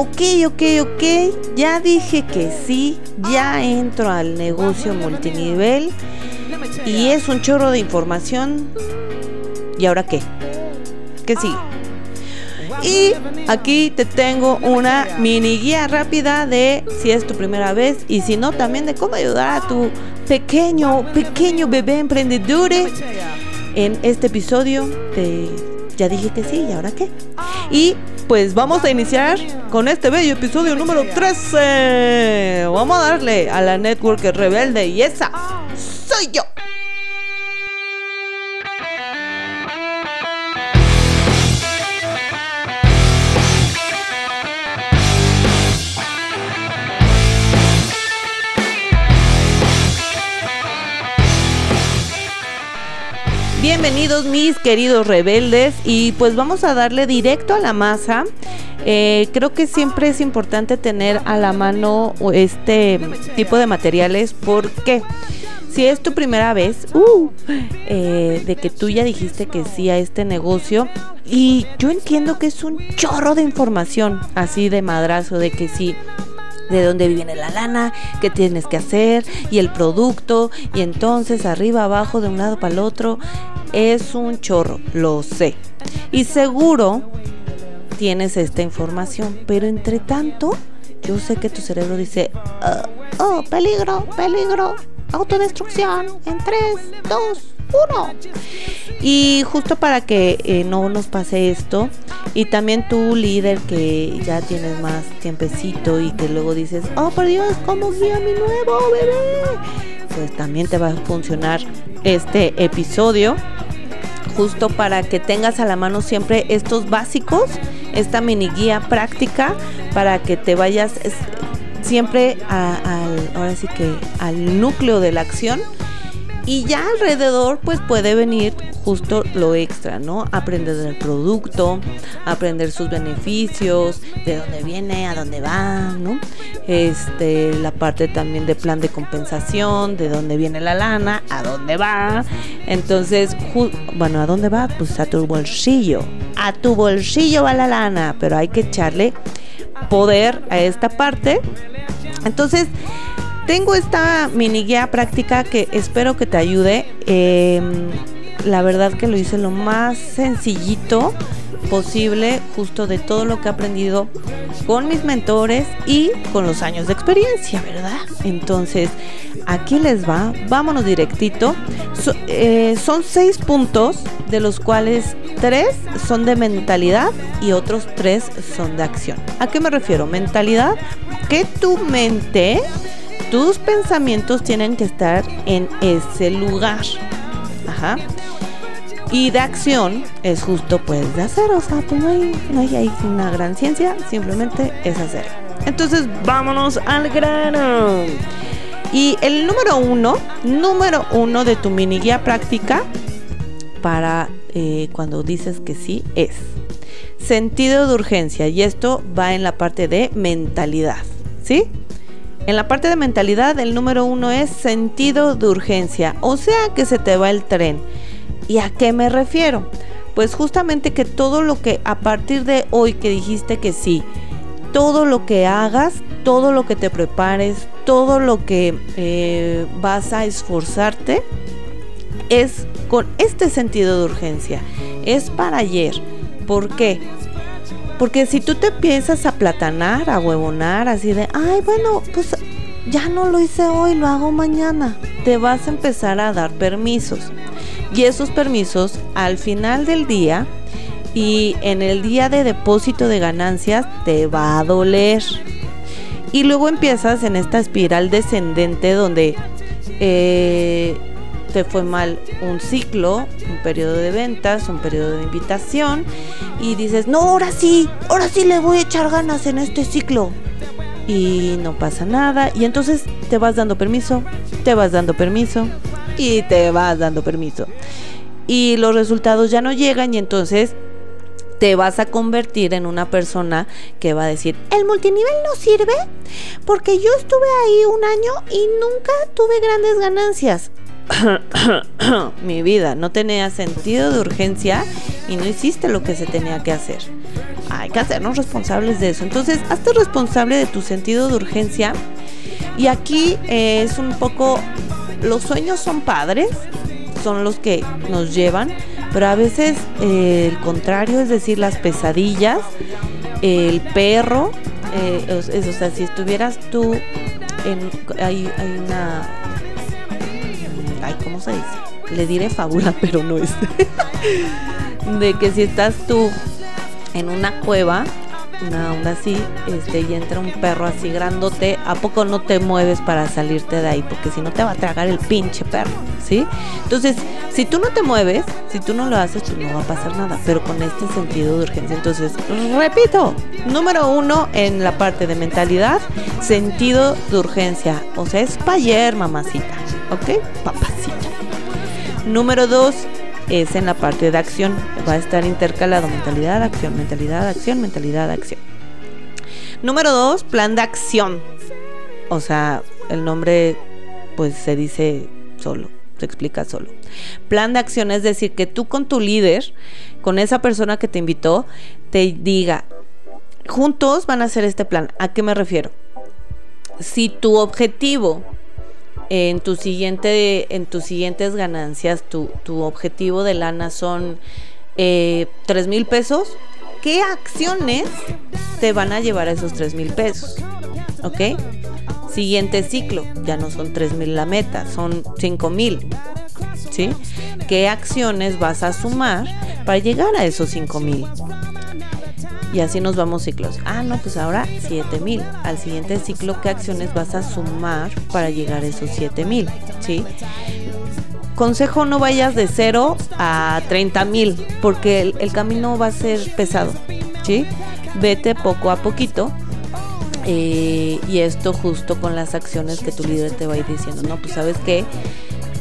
ok, ok, ok, ya dije que sí, ya entro al negocio multinivel y es un chorro de información. ¿Y ahora qué? ¿Qué sigue? Y aquí te tengo una mini guía rápida de si es tu primera vez y si no, también de cómo ayudar a tu pequeño, pequeño bebé emprendedor en este episodio de Ya dije que sí, ¿y ahora qué? Y pues vamos a iniciar con este bello episodio número 13. Vamos a darle a la network rebelde y esa soy yo. Bienvenidos mis queridos rebeldes y pues vamos a darle directo a la masa. Eh, creo que siempre es importante tener a la mano este tipo de materiales porque si es tu primera vez uh, eh, de que tú ya dijiste que sí a este negocio y yo entiendo que es un chorro de información así de madrazo de que sí de dónde viene la lana, qué tienes que hacer y el producto y entonces arriba, abajo, de un lado para el otro. Es un chorro, lo sé. Y seguro tienes esta información, pero entre tanto, yo sé que tu cerebro dice, ah, oh, peligro, peligro, autodestrucción en 3, 2, 1. Y justo para que eh, no nos pase esto, y también tú líder que ya tienes más tiempecito y que luego dices, oh por Dios, ¿cómo guía mi nuevo bebé? Pues también te va a funcionar este episodio justo para que tengas a la mano siempre estos básicos, esta mini guía práctica para que te vayas siempre al, ahora sí que al núcleo de la acción y ya alrededor pues puede venir justo lo extra, ¿no? Aprender del producto, aprender sus beneficios, de dónde viene, a dónde va, ¿no? Este, la parte también de plan de compensación, de dónde viene la lana, a dónde va. Entonces, bueno, ¿a dónde va? Pues a tu bolsillo. A tu bolsillo va la lana, pero hay que echarle poder a esta parte. Entonces, tengo esta mini guía práctica que espero que te ayude. Em, la verdad que lo hice lo más sencillito posible, justo de todo lo que he aprendido con mis mentores y con los años de experiencia, ¿verdad? Entonces, aquí les va, vámonos directito. Eh, son seis puntos, de los cuales tres son de mentalidad y otros tres son de acción. ¿A qué me refiero? Mentalidad, que tu mente tus pensamientos tienen que estar en ese lugar. Ajá. Y de acción es justo pues de hacer, o sea, pues no hay, no hay ahí una gran ciencia, simplemente es hacer. Entonces vámonos al grano. Y el número uno, número uno de tu mini guía práctica para eh, cuando dices que sí es sentido de urgencia. Y esto va en la parte de mentalidad, ¿sí? En la parte de mentalidad, el número uno es sentido de urgencia, o sea que se te va el tren. ¿Y a qué me refiero? Pues justamente que todo lo que a partir de hoy que dijiste que sí, todo lo que hagas, todo lo que te prepares, todo lo que eh, vas a esforzarte, es con este sentido de urgencia. Es para ayer. ¿Por qué? Porque si tú te piensas a platanar, a huevonar, así de, ay, bueno, pues ya no lo hice hoy, lo hago mañana, te vas a empezar a dar permisos. Y esos permisos al final del día y en el día de depósito de ganancias te va a doler. Y luego empiezas en esta espiral descendente donde eh, te fue mal un ciclo, un periodo de ventas, un periodo de invitación y dices, no, ahora sí, ahora sí le voy a echar ganas en este ciclo. Y no pasa nada y entonces te vas dando permiso, te vas dando permiso y te vas dando permiso. Y los resultados ya no llegan y entonces te vas a convertir en una persona que va a decir, el multinivel no sirve porque yo estuve ahí un año y nunca tuve grandes ganancias. mi vida, no tenía sentido de urgencia y no hiciste lo que se tenía que hacer. Hay que hacernos responsables de eso. Entonces, hazte responsable de tu sentido de urgencia. Y aquí eh, es un poco, los sueños son padres, son los que nos llevan, pero a veces eh, el contrario, es decir, las pesadillas, el perro, eh, es, o sea, si estuvieras tú en, hay, hay una, ay, ¿cómo se dice? Le diré fábula, pero no es. de que si estás tú en una cueva, una onda así, este, y entra un perro así grandote, ¿a poco no te mueves para salirte de ahí? Porque si no te va a tragar el pinche perro, ¿sí? Entonces, si tú no te mueves, si tú no lo haces, pues no va a pasar nada, pero con este sentido de urgencia. Entonces, repito, número uno en la parte de mentalidad, sentido de urgencia. O sea, es para ayer, mamacita, ¿ok? Papacita. Número dos, es en la parte de acción. Va a estar intercalado mentalidad, acción, mentalidad, acción, mentalidad, acción. Número dos, plan de acción. O sea, el nombre pues se dice solo, se explica solo. Plan de acción es decir, que tú con tu líder, con esa persona que te invitó, te diga, juntos van a hacer este plan. ¿A qué me refiero? Si tu objetivo en tu siguiente, en tus siguientes ganancias, tu, objetivo de lana son eh, 3 mil pesos, ¿qué acciones te van a llevar a esos 3 mil pesos? ¿Ok? Siguiente ciclo, ya no son 3 mil la meta, son 5 mil. ¿Sí? ¿Qué acciones vas a sumar para llegar a esos 5 mil? Y así nos vamos ciclos. Ah, no, pues ahora 7000. Al siguiente ciclo, ¿qué acciones vas a sumar para llegar a esos 7000? ¿Sí? Consejo, no vayas de 0 a 30 mil, porque el, camino va a ser pesado. ¿Sí? Vete poco a poquito. Eh, y esto justo con las acciones que tu líder te va a ir diciendo, no, pues sabes qué,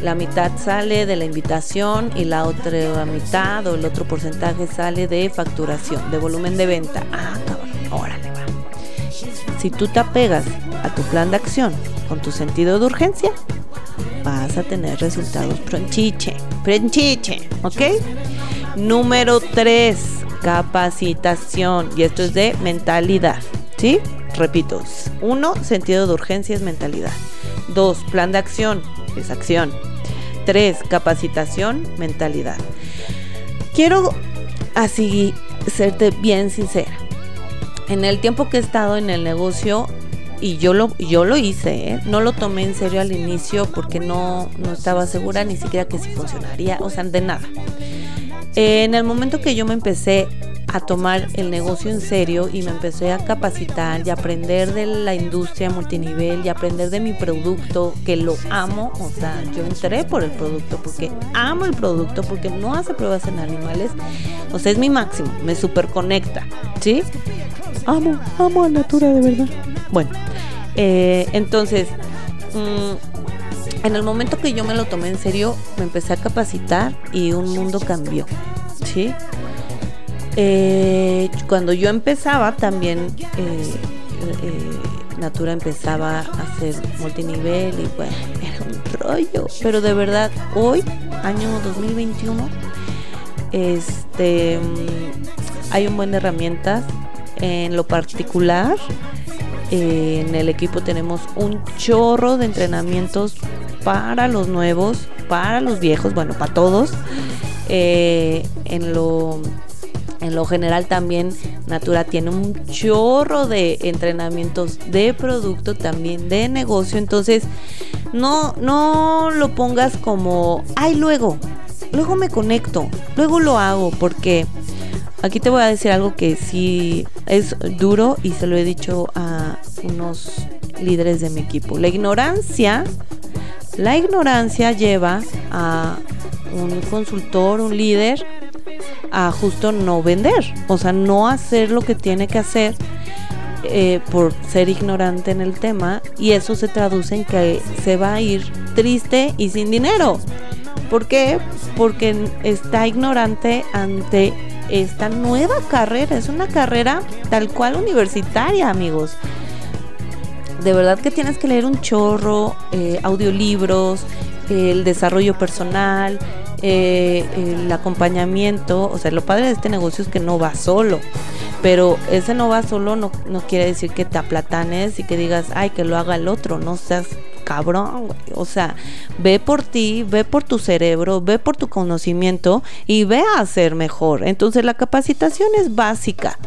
la mitad sale de la invitación y la otra mitad o el otro porcentaje sale de facturación, de volumen de venta. Ah, cabrón, órale, va. Si tú te apegas a tu plan de acción con tu sentido de urgencia, vas a tener resultados pronchiche, pronchiche, ¿ok? Número 3, capacitación. Y esto es de mentalidad, ¿sí? Repito, uno, sentido de urgencia es mentalidad. Dos, plan de acción, es acción. Tres, capacitación, mentalidad. Quiero así serte bien sincera. En el tiempo que he estado en el negocio, y yo lo, yo lo hice, ¿eh? no lo tomé en serio al inicio porque no, no estaba segura ni siquiera que si funcionaría, o sea, de nada. En el momento que yo me empecé a tomar el negocio en serio y me empecé a capacitar y aprender de la industria multinivel y aprender de mi producto, que lo amo, o sea, yo entré por el producto porque amo el producto, porque no hace pruebas en animales, o sea, es mi máximo, me super conecta, ¿sí? Amo, amo a Natura de verdad. Bueno, eh, entonces, mm, en el momento que yo me lo tomé en serio, me empecé a capacitar y un mundo cambió, ¿sí? Eh, cuando yo empezaba también eh, eh, Natura empezaba a hacer multinivel y bueno, era un rollo. Pero de verdad, hoy, año 2021, este mm, hay un buen de herramientas. En lo particular, en el equipo tenemos un chorro de entrenamientos para los nuevos, para los viejos, bueno, para todos. en lo en lo general también Natura tiene un chorro de entrenamientos de producto, también de negocio. Entonces, no, no lo pongas como, ay, luego, luego me conecto, luego lo hago, porque aquí te voy a decir algo que sí es duro y se lo he dicho a unos líderes de mi equipo. La ignorancia, la ignorancia lleva a un consultor, un líder, a justo no vender, o sea, no hacer lo que tiene que hacer eh, por ser ignorante en el tema y eso se traduce en que se va a ir triste y sin dinero. ¿Por qué? Porque está ignorante ante esta nueva carrera, es una carrera tal cual universitaria, amigos. De verdad que tienes que leer un chorro, eh, audiolibros, el desarrollo personal, eh, el acompañamiento. O sea, lo padre de este negocio es que no va solo. Pero ese no va solo no, no quiere decir que te aplatanes y que digas, ay, que lo haga el otro. No seas cabrón, O sea, ve por ti, ve por tu cerebro, ve por tu conocimiento y ve a ser mejor. Entonces la capacitación es básica.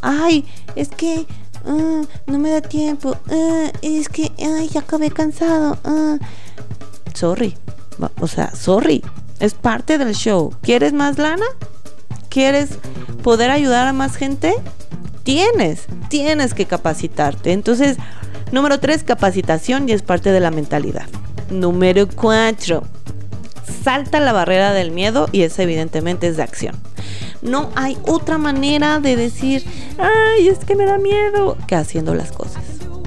Ay, es que ah, no me da tiempo. Ah, es que, ay, ya acabé cansado. Ah. Sorry. O sea, sorry. Es parte del show. ¿Quieres más lana? ¿Quieres poder ayudar a más gente? Tienes, tienes que capacitarte. Entonces, Número 3, capacitación y es parte de la mentalidad. Número 4, salta la barrera del miedo y es evidentemente es de acción. No hay otra manera de decir, ay, es que me da miedo, que haciendo las cosas.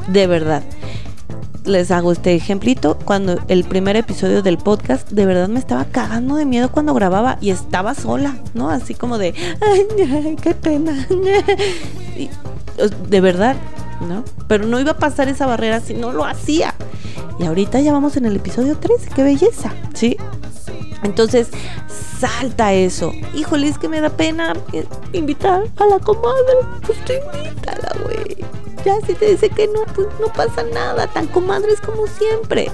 De verdad. Les hago este ejemplito. Cuando el primer episodio del podcast, de verdad me estaba cagando de miedo cuando grababa y estaba sola, ¿no? Así como de, ay, qué pena. de verdad, ¿no? Pero no iba a pasar esa barrera si no lo hacía. Y ahorita ya vamos en el episodio 13, qué belleza, ¿sí? Entonces, salta eso. Híjole, es que me da pena invitar a la comadre. Pues tú invítala, güey. Ya si te dice que no, pues no pasa nada. Tan comadres como siempre.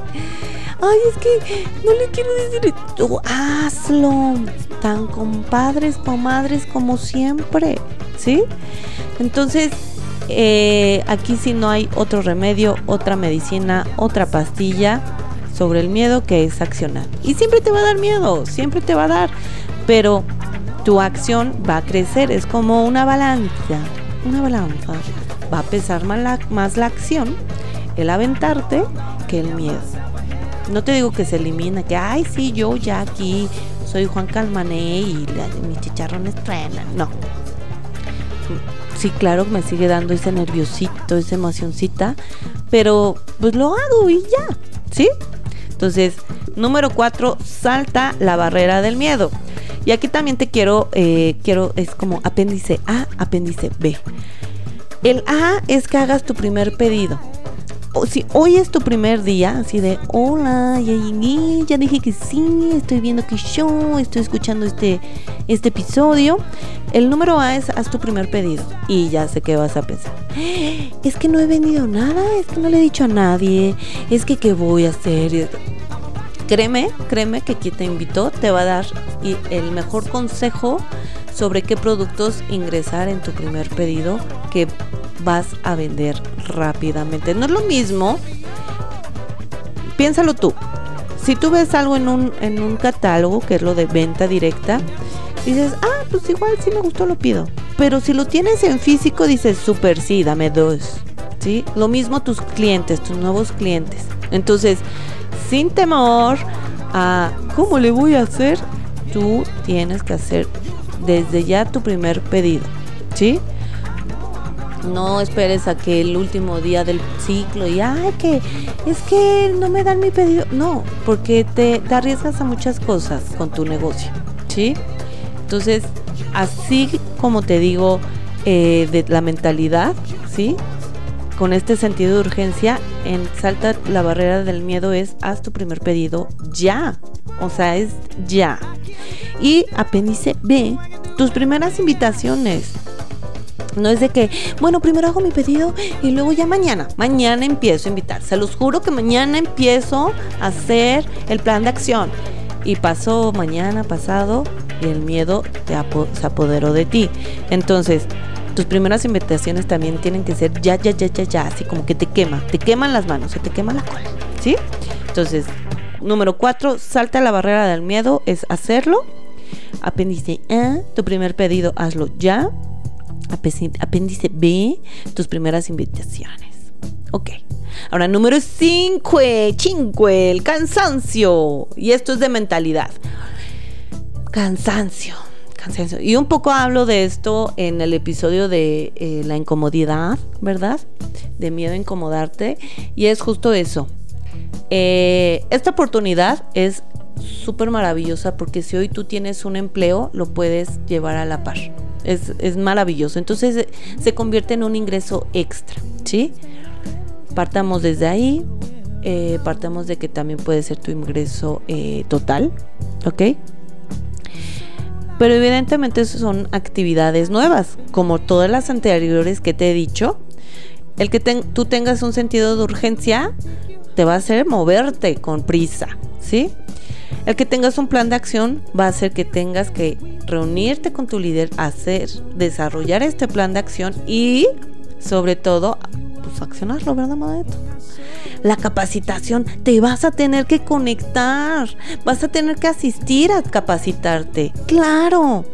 Ay, es que no le quiero decir. Tú hazlo. Tan compadres, comadres como siempre. ¿Sí? Entonces, eh, aquí sí no hay otro remedio, otra medicina, otra pastilla sobre el miedo que es accionar. Y siempre te va a dar miedo, siempre te va a dar, pero tu acción va a crecer, es como una balanza, una balanza. Va a pesar más la, acción, el aventarte, que el miedo. No te digo que se elimina, que, ay, sí, yo ya aquí soy Juan Calmané y mis chicharrones truenan. No, sí, claro, me sigue dando ese nerviosito, esa emocioncita, pero pues lo hago y ya, ¿sí? Entonces, número cuatro, salta la barrera del miedo. Y aquí también te quiero, eh, quiero, es como apéndice A, apéndice B. El A es que hagas tu primer pedido o si hoy es tu primer día, así de hola, ya ya dije que sí, estoy viendo que show, estoy escuchando este, este episodio. El número A es haz tu primer pedido. Y ya sé qué vas a pensar. Es que no he vendido nada, es que no le he dicho a nadie, es que qué voy a hacer. Créeme, créeme que quien te invitó te va a dar el mejor consejo sobre qué productos ingresar en tu primer pedido que vas a vender rápidamente. No es lo mismo, piénsalo tú. Si tú ves algo en un, en un catálogo, que es lo de venta directa, dices, ah, pues igual si me gustó lo pido. Pero si lo tienes en físico, dices, super sí, dame dos. ¿Sí? Lo mismo tus clientes, tus nuevos clientes. Entonces, sin temor a cómo le voy a hacer, tú tienes que hacer desde ya tu primer pedido. ¿Sí? No esperes a que el último día del ciclo y, ay, que es que no me dan mi pedido. No, porque te, arriesgas a muchas cosas con tu negocio, ¿sí? Entonces, así como te digo eh, de la mentalidad, ¿sí? Con este sentido de urgencia, en salta la barrera del miedo es haz tu primer pedido ya. O sea, es ya. Y apéndice B, tus primeras invitaciones. No es de que, bueno, primero hago mi pedido y luego ya mañana, mañana empiezo a invitar. Se los juro que mañana empiezo a hacer el plan de acción. Y pasó mañana, pasado, y el miedo se apoderó de ti. Entonces, tus primeras invitaciones también tienen que ser ya, ya, ya, ya, ya, así como que te quema, te queman las manos, se te quema la cola, ¿sí? Entonces, número cuatro, salta la barrera del miedo, es hacerlo. Apéndice A, tu primer pedido, hazlo ya apéndice B, tus primeras invitaciones. Ok. Ahora, número 5, 5, el cansancio. Y esto es de mentalidad. Cansancio. Cansancio. Y un poco hablo de esto en el episodio de eh, la incomodidad, ¿verdad? De miedo a incomodarte. Y es justo eso. Eh, esta oportunidad es súper maravillosa porque si hoy tú tienes un empleo, lo puedes llevar a la par. Es, maravilloso. Entonces se convierte en un ingreso extra, ¿sí? Partamos desde ahí, eh, partamos de que también puede ser tu ingreso eh, total, ¿ok? Pero evidentemente son actividades nuevas, como todas las anteriores que te he dicho. El que tú tengas un sentido de urgencia te va a hacer moverte con prisa, ¿sí? El que tengas un plan de acción va a hacer que tengas que reunirte con tu líder, hacer, desarrollar este plan de acción y sobre todo, pues accionarlo, ¿verdad, Madeto? La capacitación, te vas a tener que conectar, vas a tener que asistir a capacitarte, claro,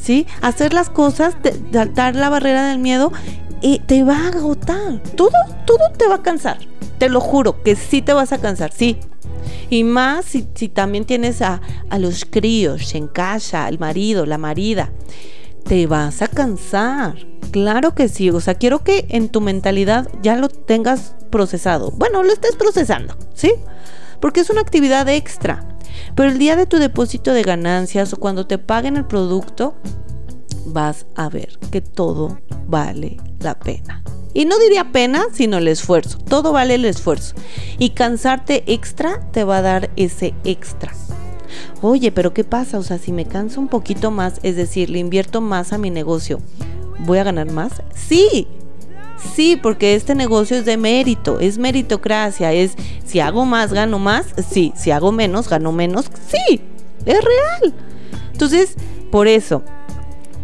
¿sí? Hacer las cosas, saltar la barrera del miedo y te va a agotar, todo, todo te va a cansar, te lo juro que sí te vas a cansar, sí, y más si, también tienes a, a, los críos en casa, el marido, la marida. Te vas a cansar. Claro que sí. O sea, quiero que en tu mentalidad ya lo tengas procesado. Bueno, lo estés procesando, ¿sí? Porque es una actividad extra. Pero el día de tu depósito de ganancias o cuando te paguen el producto, vas a ver que todo vale la pena. Y no diría pena, sino el esfuerzo. Todo vale el esfuerzo. Y cansarte extra te va a dar ese extra. Oye, pero ¿qué pasa? O sea, si me canso un poquito más, es decir, le invierto más a mi negocio, ¿voy a ganar más? Sí, Sí, porque este negocio es de mérito, es meritocracia, es si hago más, gano más, sí, si hago menos, gano menos, sí, es real. Entonces, por eso,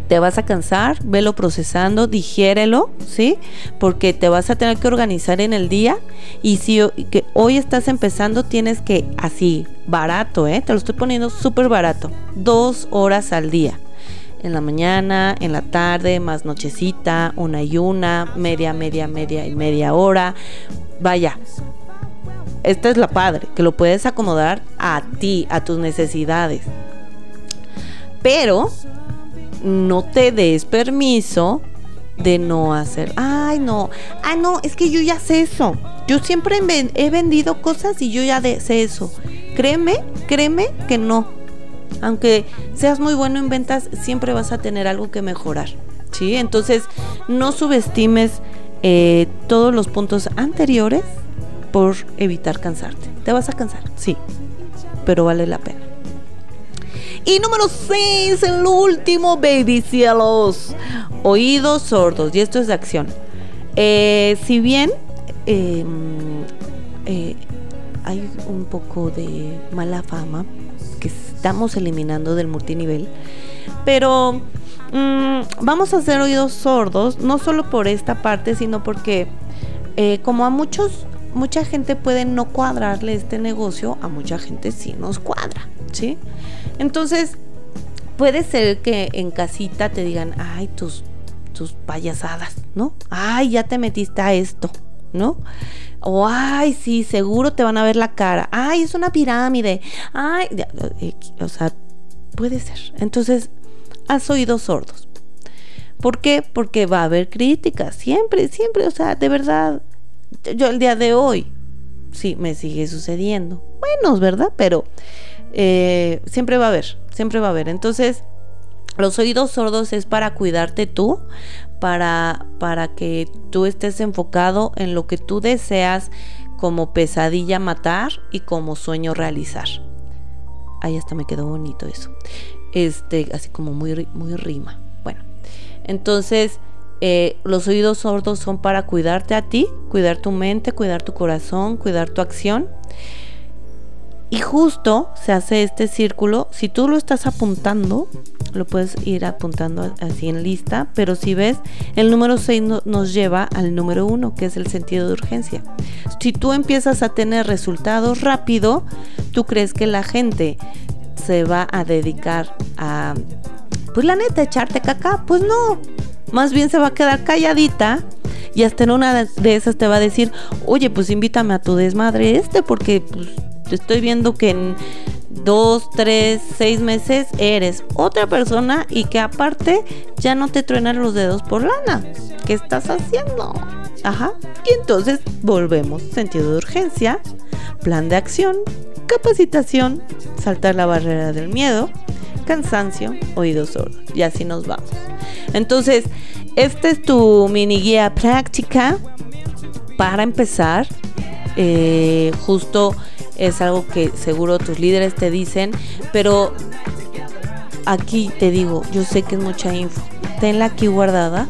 te vas a cansar, velo procesando, digiérelo, ¿sí? Porque te vas a tener que organizar en el día y si que hoy estás empezando tienes que así, barato, ¿eh? Te lo estoy poniendo súper barato, dos horas al día. En la mañana, en la tarde, más nochecita, una y una, media, media, media y media hora. Vaya, esta es la padre, que lo puedes acomodar a ti, a tus necesidades. Pero no te des permiso de no hacer. Ay, no. Ah, no, es que yo ya sé eso. Yo siempre he vendido cosas y yo ya sé eso. Créeme, créeme que no. Aunque seas muy bueno en ventas, siempre vas a tener algo que mejorar. ¿Sí? Entonces, no subestimes eh, todos los puntos anteriores por evitar cansarte. Te vas a cansar, sí, pero vale la pena. Y número 6, el último, baby cielos. Oídos sordos. Y esto es de acción. Eh, si bien em, eh, hay un poco de mala fama que estamos eliminando del multinivel, pero mm, vamos a hacer oídos sordos, no solo por esta parte, sino porque eh, como a muchos, mucha gente puede no cuadrarle este negocio, a mucha gente sí nos cuadra, ¿sí? Entonces, puede ser que en casita te digan, ay, tus, tus payasadas, ¿no? Ay, ya te metiste a esto, ¿no? O, ay, sí, seguro te van a ver la cara. Ay, es una pirámide. Ay, eh, o sea, puede ser. Entonces, has oído sordos. ¿Por qué? Porque va a haber críticas, siempre, siempre, o sea, de verdad, yo el día de hoy, sí, me sigue sucediendo. Bueno, ¿verdad? Pero eh, siempre va a haber, siempre va a haber. Entonces, los oídos sordos es para cuidarte tú, para, para que tú estés enfocado en lo que tú deseas como pesadilla matar y como sueño realizar. Ahí hasta me quedó bonito eso. Este, así como muy, muy rima. Bueno, entonces eh, los oídos sordos son para cuidarte a ti, cuidar tu mente, cuidar tu corazón, cuidar tu acción. Y justo se hace este círculo, si tú lo estás apuntando, lo puedes ir apuntando así en lista, pero si ves, el número 6 nos lleva al número 1, que es el sentido de urgencia. Si tú empiezas a tener resultados rápido, tú crees que la gente se va a dedicar a, pues la neta, echarte caca, pues no, más bien se va a quedar calladita y hasta en una de esas te va a decir, oye, pues invítame a tu desmadre este porque pues estoy viendo que en dos, tres, seis meses eres otra persona y que aparte ya no te truenan los dedos por lana. ¿Qué estás haciendo? Ajá. Y entonces volvemos. Sentido de urgencia, plan de acción, capacitación, saltar la barrera del miedo, cansancio, oídos sordos. Y así nos vamos. Entonces, esta es tu mini guía práctica para empezar Eh, justo es algo que seguro tus líderes te dicen, pero aquí te digo, yo sé que es mucha info. Tenla aquí guardada.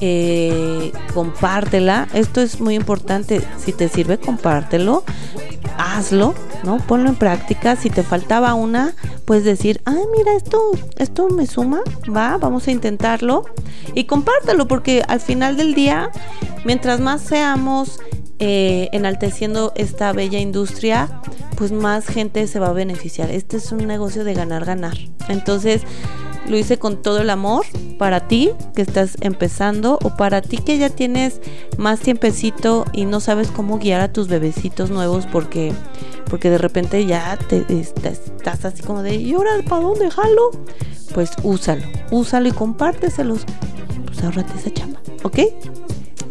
Eh, compártela. Esto es muy importante. Si te sirve, compártelo. Hazlo, ¿no? Ponlo en práctica. Si te faltaba una, puedes decir, ay, mira, esto, esto me suma, va, vamos a intentarlo. Y compártelo, porque al final del día, mientras más seamos eh, enalteciendo esta bella industria, pues más gente se va a beneficiar. Este es un negocio de ganar, ganar. Entonces, lo hice con todo el amor para ti que estás empezando o para ti que ya tienes más tiempecito y no sabes cómo guiar a tus bebecitos nuevos porque porque de repente ya te estás, así como de ¿y ahora para dónde jalo? Pues úsalo, úsalo y compárteselos. Pues ahorrate esa chamba, ¿ok?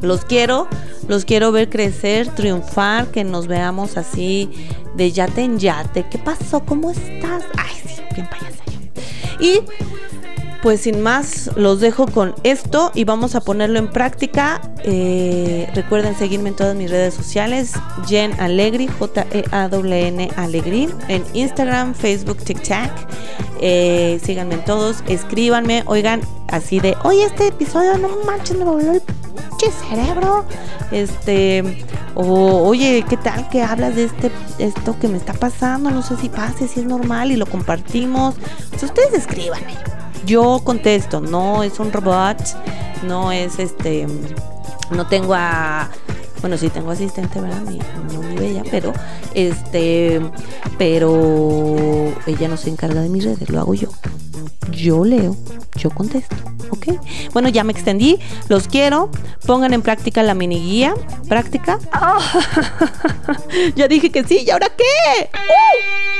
Los quiero, los quiero ver crecer, triunfar, que nos veamos así de yate en yate. ¿Qué pasó? ¿Cómo estás? Ay, sí, bien payasa Y pues sin más, los dejo con esto y vamos a ponerlo en práctica. Eh, recuerden seguirme en todas mis redes sociales, Jen Alegri, J-E-A-W-N Alegri, en Instagram, Facebook, TikTok. Eh, síganme en todos, escríbanme, oigan, así de, oye, este episodio no manches, me volvió el cerebro. Este, o oye, ¿qué tal que hablas de este esto que me está pasando? No sé si pase, si es normal y lo compartimos. Ustedes escríbanme yo contesto, no es un robot, no es este, no tengo a, bueno, sí tengo asistente, ¿verdad? Mi, no mi bella, pero este, pero ella no se encarga de mis redes, lo hago yo. Yo leo, yo contesto, ¿ok? Bueno, ya me extendí, los quiero, pongan en práctica la mini guía, práctica. ya dije que sí, ¿y ahora qué? ¡Uh!